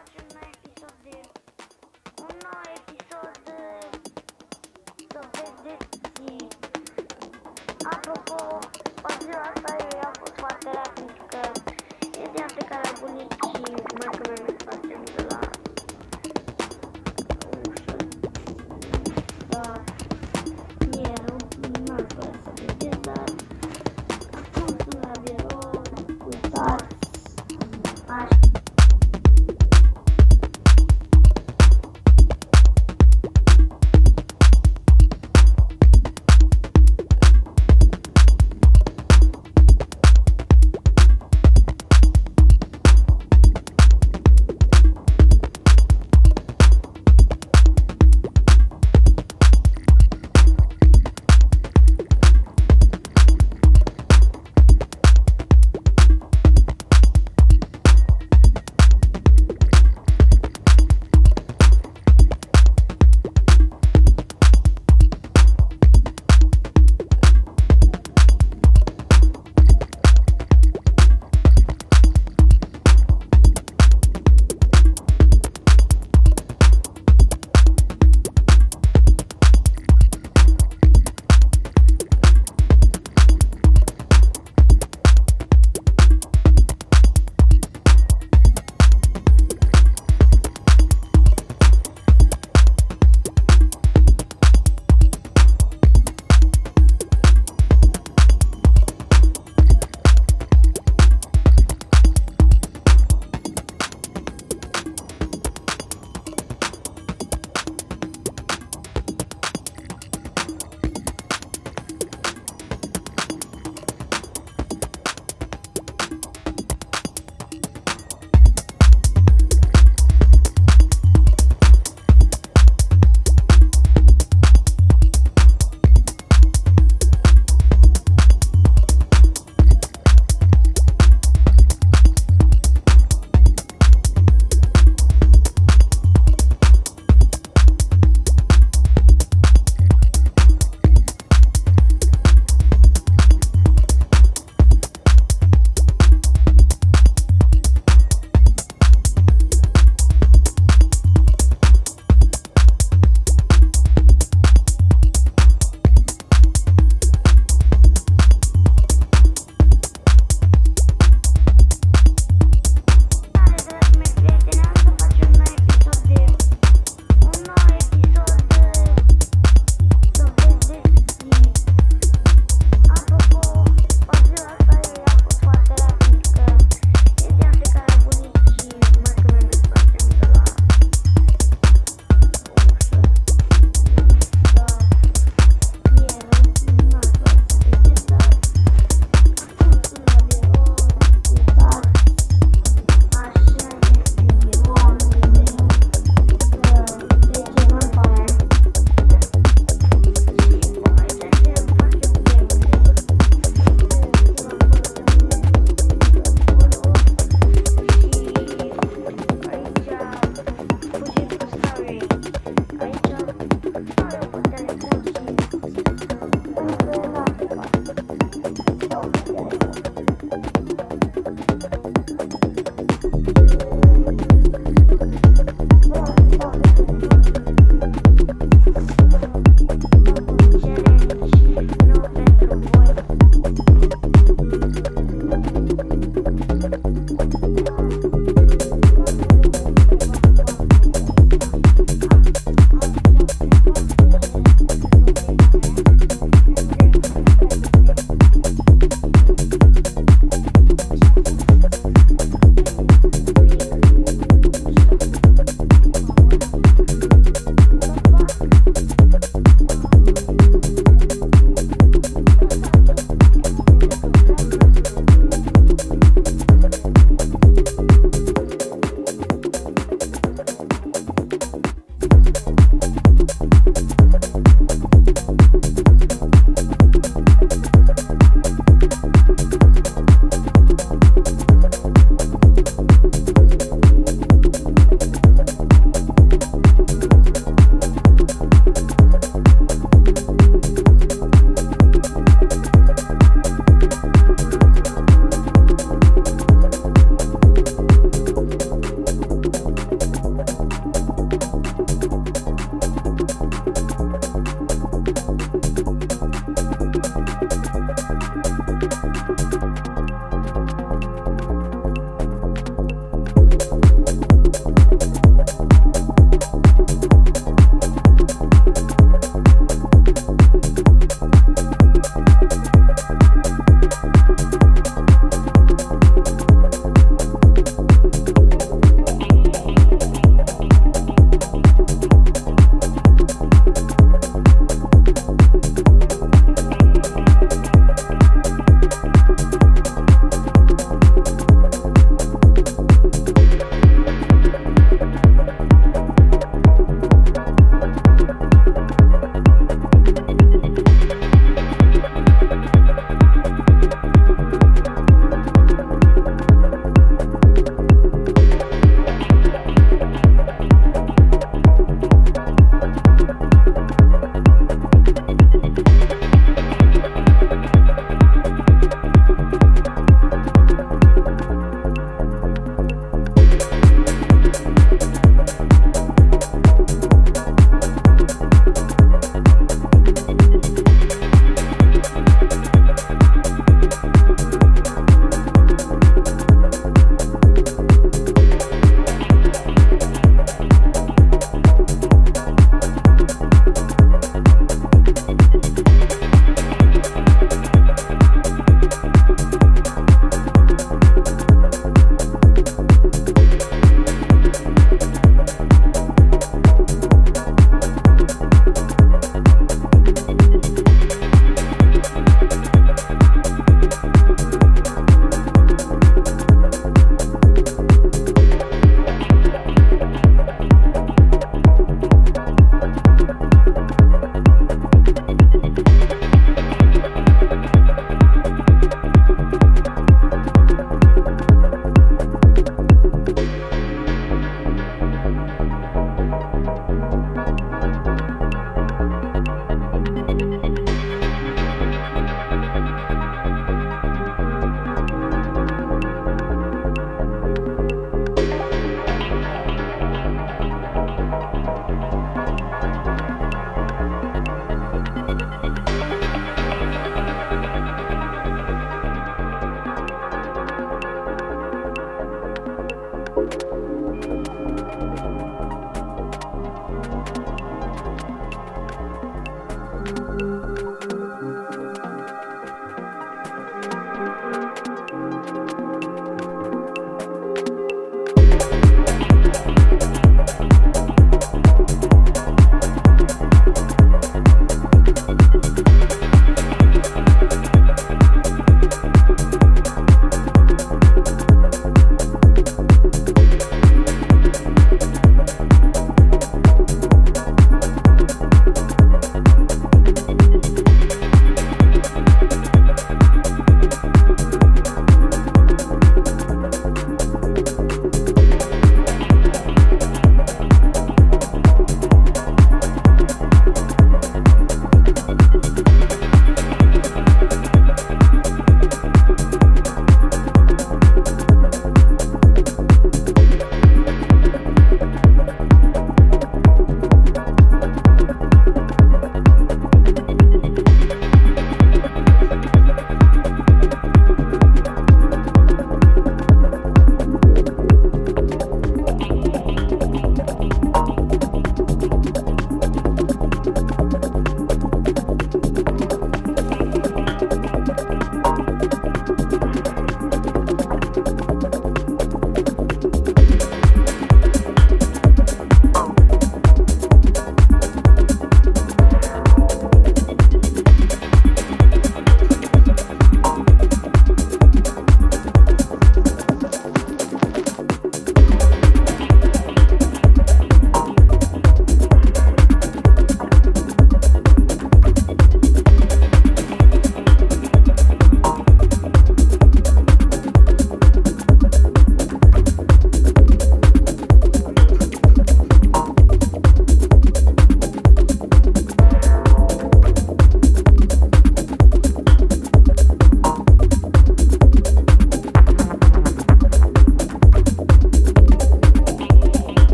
facem un nou episod de... Un nou episod de... Să vedeți... Apropo, o asta eu a fost foarte rapid, că e ziua pe care a bunit și maică